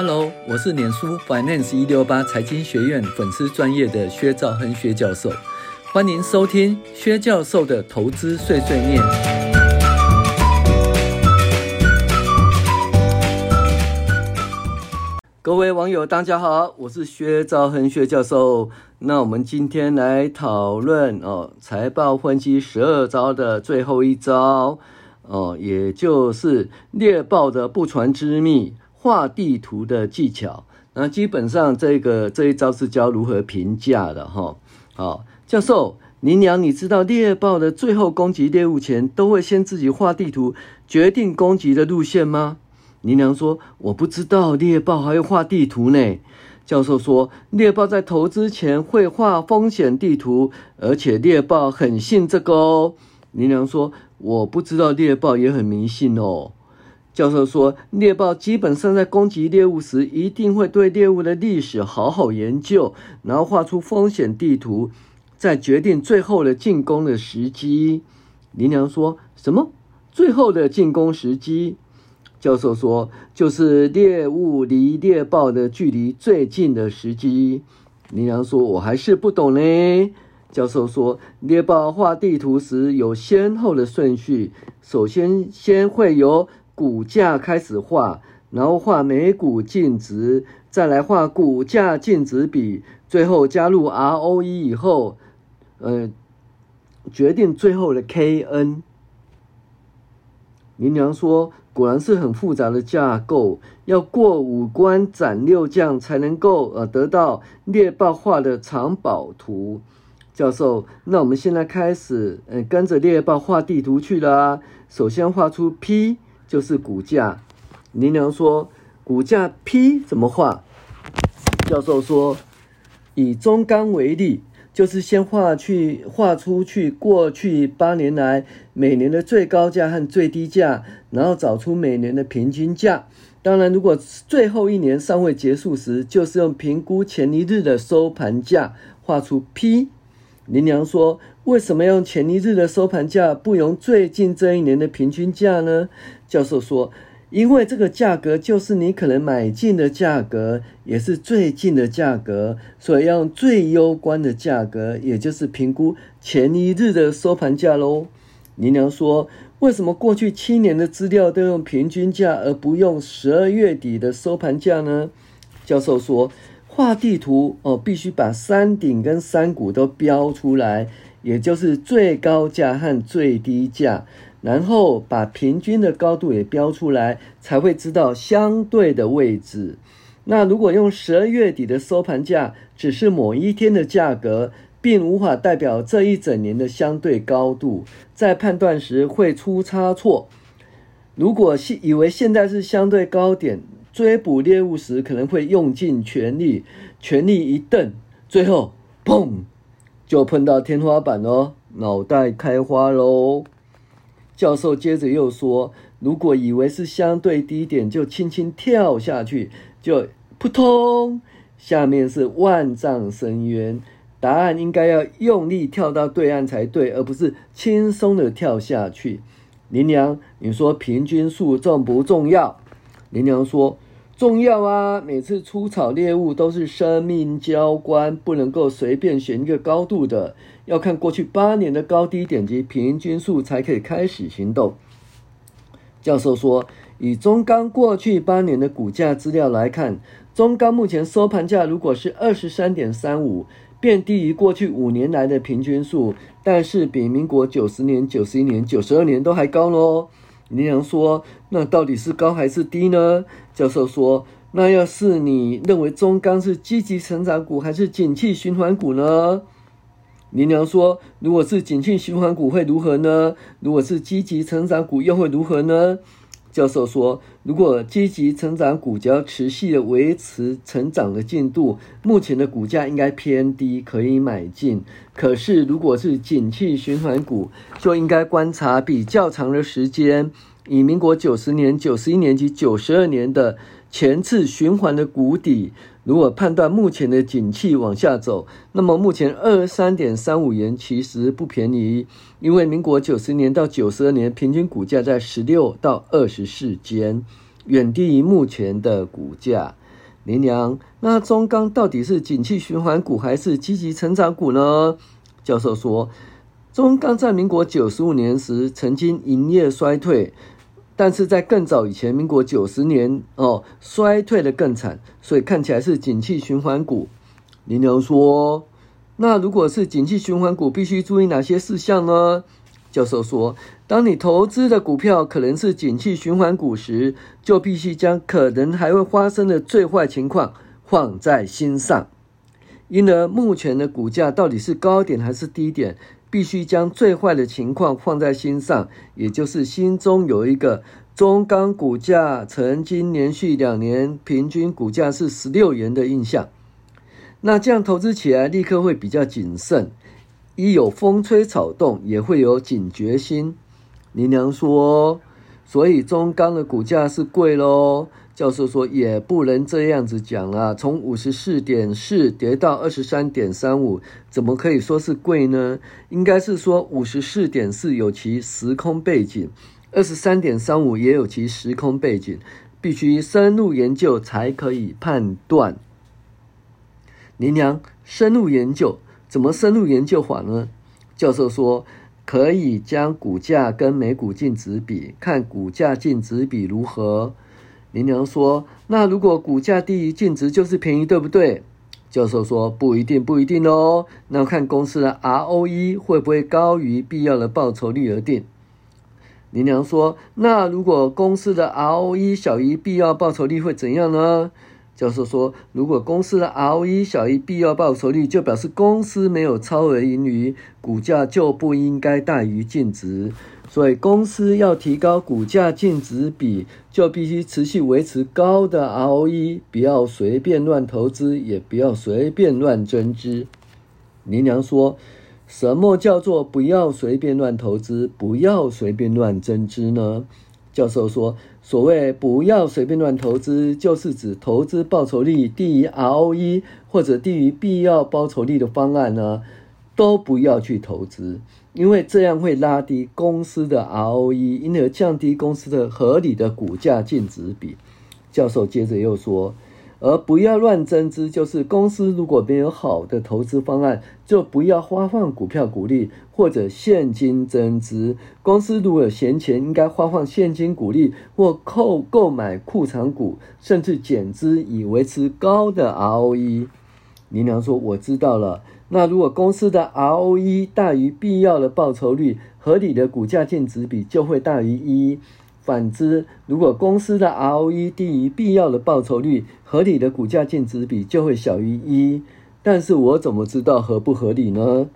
Hello，我是脸书 Finance 一六八财经学院粉丝专业的薛兆亨薛教授，欢迎收听薛教授的投资碎碎念。各位网友，大家好，我是薛兆亨薛教授。那我们今天来讨论哦，财报分析十二招的最后一招哦，也就是猎豹的不传之秘。画地图的技巧，那基本上这个这一招是教如何评价的哈。好，教授，您娘，你知道猎豹的最后攻击猎物前，都会先自己画地图，决定攻击的路线吗？您娘说，我不知道猎豹还会画地图呢。教授说，猎豹在投资前会画风险地图，而且猎豹很信这个哦。您娘说，我不知道猎豹也很迷信哦。教授说，猎豹基本上在攻击猎物时，一定会对猎物的历史好好研究，然后画出风险地图，再决定最后的进攻的时机。林良说什么？最后的进攻时机？教授说，就是猎物离猎豹的距离最近的时机。林良说，我还是不懂呢。教授说，猎豹画地图时有先后的顺序，首先先会由股价开始画，然后画每股净值，再来画股价净值比，最后加入 ROE 以后，呃，决定最后的 KN。林娘说：“果然是很复杂的架构，要过五关斩六将才能够呃得到猎豹画的藏宝图。”教授，那我们现在开始，呃，跟着猎豹画地图去了。首先画出 P。就是股价，林娘说股价 P 怎么画？教授说，以中钢为例，就是先画去画出去过去八年来每年的最高价和最低价，然后找出每年的平均价。当然，如果最后一年尚未结束时，就是用评估前一日的收盘价画出 P。林娘说，为什么用前一日的收盘价，不用最近这一年的平均价呢？教授说：“因为这个价格就是你可能买进的价格，也是最近的价格，所以要用最优关的价格，也就是评估前一日的收盘价喽。”林娘说：“为什么过去七年的资料都用平均价，而不用十二月底的收盘价呢？”教授说：“画地图哦，必须把山顶跟山谷都标出来，也就是最高价和最低价。”然后把平均的高度也标出来，才会知道相对的位置。那如果用十二月底的收盘价，只是某一天的价格，并无法代表这一整年的相对高度，在判断时会出差错。如果是以为现在是相对高点，追捕猎物时可能会用尽全力，全力一蹬，最后砰，就碰到天花板哦，脑袋开花喽。教授接着又说：“如果以为是相对低点，就轻轻跳下去，就扑通，下面是万丈深渊。答案应该要用力跳到对岸才对，而不是轻松的跳下去。”林娘，你说平均数重不重要？林娘说：“重要啊！每次出草猎物都是生命交关，不能够随便选一个高度的。”要看过去八年的高低点及平均数才可以开始行动。教授说，以中钢过去八年的股价资料来看，中钢目前收盘价如果是二十三点三五，便低于过去五年来的平均数，但是比民国九十年、九十一年、九十二年都还高喽。林良说，那到底是高还是低呢？教授说，那要是你认为中钢是积极成长股还是景气循环股呢？林娘说：“如果是景气循环股会如何呢？如果是积极成长股又会如何呢？”教授说：“如果积极成长股只要持续的维持成长的进度，目前的股价应该偏低，可以买进。可是如果是景气循环股，就应该观察比较长的时间，以民国九十年、九十一年及九十二年的前次循环的谷底。”如果判断目前的景气往下走，那么目前二十三点三五元其实不便宜，因为民国九十年到九十二年平均股价在十六到二十四间，远低于目前的股价。林良，那中钢到底是景气循环股还是积极成长股呢？教授说，中钢在民国九十五年时曾经营业衰退，但是在更早以前，民国九十年哦，衰退得更惨，所以看起来是景气循环股。林良说，那如果是景气循环股，必须注意哪些事项呢？教授说，当你投资的股票可能是景气循环股时，就必须将可能还会发生的最坏情况放在心上。因而，目前的股价到底是高点还是低点，必须将最坏的情况放在心上，也就是心中有一个中钢股价曾经连续两年平均股价是十六元的印象。那这样投资起来立刻会比较谨慎。一有风吹草动，也会有警觉心。林娘说：“所以中钢的股价是贵喽。”教授说：“也不能这样子讲啊，从五十四点四跌到二十三点三五，怎么可以说是贵呢？应该是说五十四点四有其时空背景，二十三点三五也有其时空背景，必须深入研究才可以判断。”林娘深入研究。怎么深入研究法呢？教授说，可以将股价跟每股净值比，看股价净值比如何。林良说，那如果股价低于净值就是便宜，对不对？教授说，不一定，不一定哦。那看公司的 ROE 会不会高于必要的报酬率而定。林良说，那如果公司的 ROE 小于必要报酬率会怎样呢？教授说，如果公司的 ROE 小于必要报酬率，就表示公司没有超额盈余，股价就不应该大于净值。所以，公司要提高股价净值比，就必须持续维持高的 ROE，不要随便乱投资，也不要随便乱增资。林良说，什么叫做不要随便乱投资，不要随便乱增资呢？教授说：“所谓不要随便乱投资，就是指投资报酬率低于 ROE 或者低于必要报酬率的方案呢，都不要去投资，因为这样会拉低公司的 ROE，因而降低公司的合理的股价净值比。”教授接着又说。而不要乱增资，就是公司如果没有好的投资方案，就不要发放股票股利或者现金增资。公司如果有闲钱，应该发放现金股利或购购买库藏股，甚至减资以维持高的 ROE。林良说：“我知道了。那如果公司的 ROE 大于必要的报酬率，合理的股价净值比就会大于一。”反之，如果公司的 ROE 低于必要的报酬率，合理的股价净值比就会小于一。但是我怎么知道合不合理呢？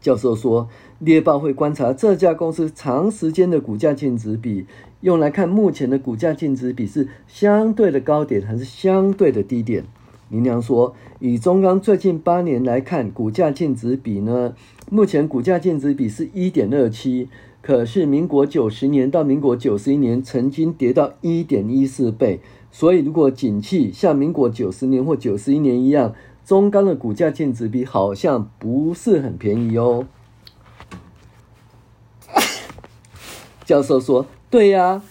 教授说，猎豹会观察这家公司长时间的股价净值比，用来看目前的股价净值比是相对的高点还是相对的低点。林良说，以中钢最近八年来看，股价净值比呢，目前股价净值比是一点二七。可是，民国九十年到民国九十一年曾经跌到一点一四倍，所以如果景气像民国九十年或九十一年一样，中钢的股价净值比好像不是很便宜哦。教授说：“对呀、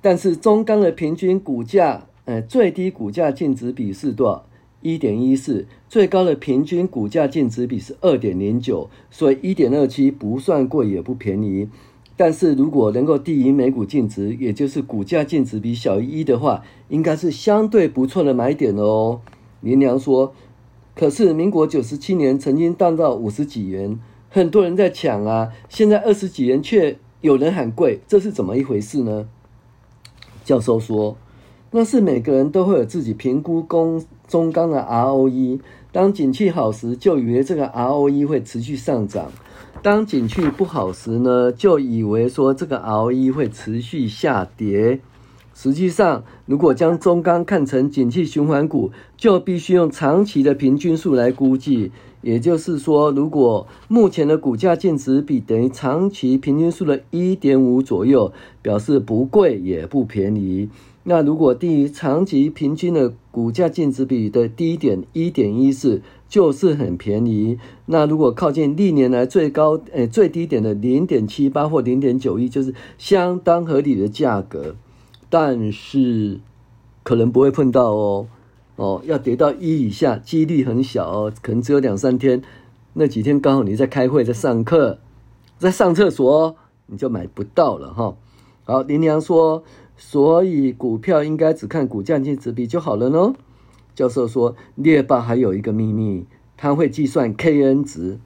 但是中钢的平均股价，呃，最低股价净值比是多少？一点一四，最高的平均股价净值比是二点零九，所以一点二七不算贵也不便宜。”但是如果能够低于每股净值，也就是股价净值比小于一的话，应该是相对不错的买点哦。林良说：“可是民国九十七年曾经荡到五十几元，很多人在抢啊，现在二十几元却有人喊贵，这是怎么一回事呢？”教授说：“那是每个人都会有自己评估中中钢的 ROE，当景气好时，就以为这个 ROE 会持续上涨。”当景气不好时呢，就以为说这个 ROE 会持续下跌。实际上，如果将中钢看成景气循环股，就必须用长期的平均数来估计。也就是说，如果目前的股价净值比等于长期平均数的一点五左右，表示不贵也不便宜。那如果低于长期平均的股价净值比的低点一点一四，就是很便宜。那如果靠近历年来最高诶、最低点的零点七八或零点九一，就是相当合理的价格。但是可能不会碰到哦。哦，要跌到一以下，几率很小哦，可能只有两三天。那几天刚好你在开会，在上课，在上厕所，你就买不到了哈。好，林良说，所以股票应该只看股价净值比就好了呢。教授说，猎霸还有一个秘密，他会计算 KN 值。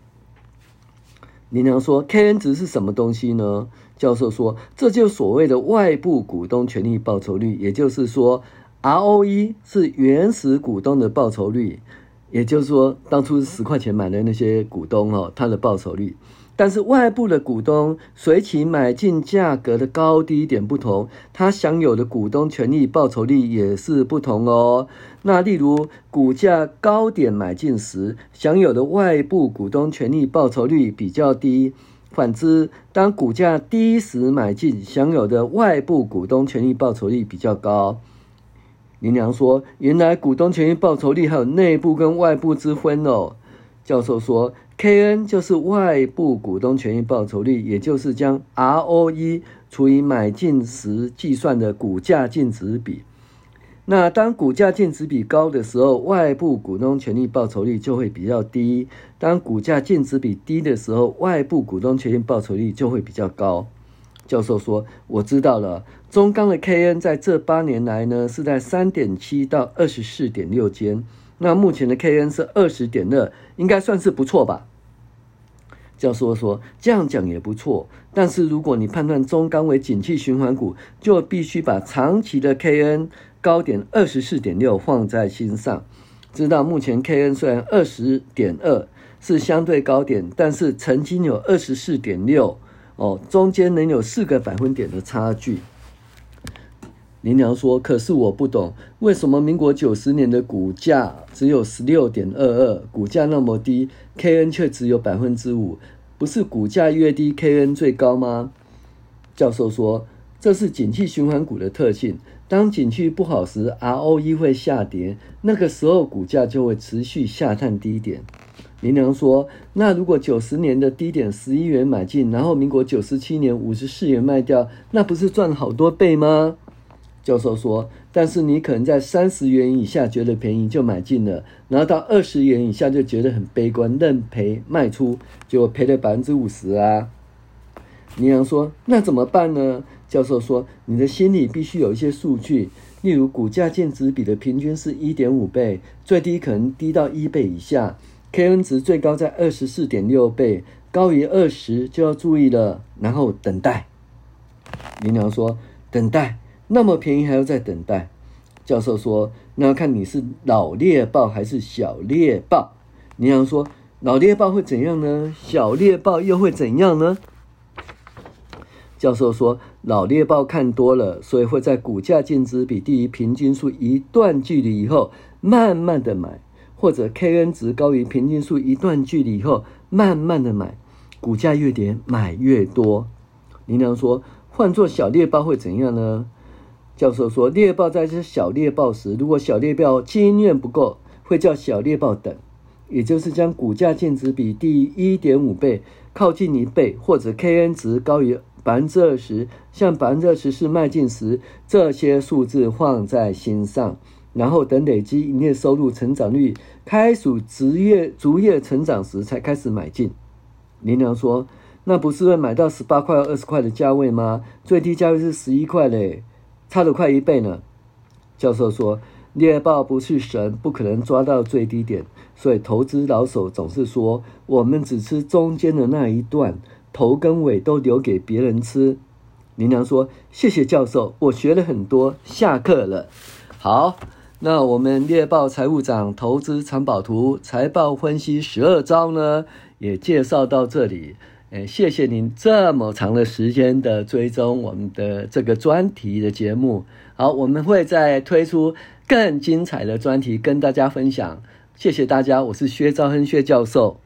林良说：“KN 值是什么东西呢？”教授说：“这就是所谓的外部股东权益报酬率，也就是说，ROE 是原始股东的报酬率，也就是说，当初十块钱买的那些股东哦，他的报酬率。”但是外部的股东随其买进价格的高低点不同，他享有的股东权益报酬率也是不同哦。那例如股价高点买进时，享有的外部股东权益报酬率比较低；反之，当股价低时买进，享有的外部股东权益报酬率比较高。林良说：“原来股东权益报酬率还有内部跟外部之分哦。”教授说。KN 就是外部股东权益报酬率，也就是将 ROE 除以买进时计算的股价净值比。那当股价净值比高的时候，外部股东权益报酬率就会比较低；当股价净值比低的时候，外部股东权益报酬率就会比较高。教授说：“我知道了，中钢的 KN 在这八年来呢，是在三点七到二十四点六间。”那目前的 KN 是二十点二，应该算是不错吧？教授说，这样讲也不错，但是如果你判断中钢为景气循环股，就必须把长期的 KN 高点二十四点六放在心上。知道目前 KN 虽然二十点二是相对高点，但是曾经有二十四点六哦，中间能有四个百分点的差距。林良说：“可是我不懂，为什么民国九十年的股价只有十六点二二，股价那么低，KN 却只有百分之五？不是股价越低，KN 最高吗？”教授说：“这是景气循环股的特性。当景气不好时，ROE 会下跌，那个时候股价就会持续下探低点。”林良说：“那如果九十年的低点十一元买进，然后民国九十七年五十四元卖掉，那不是赚好多倍吗？”教授说：“但是你可能在三十元以下觉得便宜就买进了，然后到二十元以下就觉得很悲观，认赔卖出，就赔了百分之五十啊。”林良说：“那怎么办呢？”教授说：“你的心里必须有一些数据，例如股价净值比的平均是一点五倍，最低可能低到一倍以下，KN 值最高在二十四点六倍，高于二十就要注意了，然后等待。”林良说：“等待。”那么便宜还要再等待？教授说：“那要看你是老猎豹还是小猎豹。”林良说：“老猎豹会怎样呢？小猎豹又会怎样呢？”教授说：“老猎豹看多了，所以会在股价净值比低于平均数一段距离以后慢慢的买，或者 KN 值高于平均数一段距离以后慢慢的买，股价越跌买越多。”林良说：“换做小猎豹会怎样呢？”教授说，猎豹在吃小猎豹时，如果小猎豹经验不够，会叫小猎豹等，也就是将股价净值比低一点五倍，靠近一倍，或者 KN 值高于百分之二十，向百分之二十四迈进时，这些数字放在心上，然后等累积营业收入成长率开始职业逐月成长时，才开始买进。林良说，那不是会买到十八块二十块的价位吗？最低价位是十一块嘞。差了快一倍呢。教授说：“猎豹不是神，不可能抓到最低点，所以投资老手总是说，我们只吃中间的那一段，头跟尾都留给别人吃。”林良说：“谢谢教授，我学了很多。”下课了。好，那我们猎豹财务长投资藏宝图财报分析十二招呢，也介绍到这里。哎，谢谢您这么长的时间的追踪我们的这个专题的节目。好，我们会再推出更精彩的专题跟大家分享。谢谢大家，我是薛兆亨薛教授。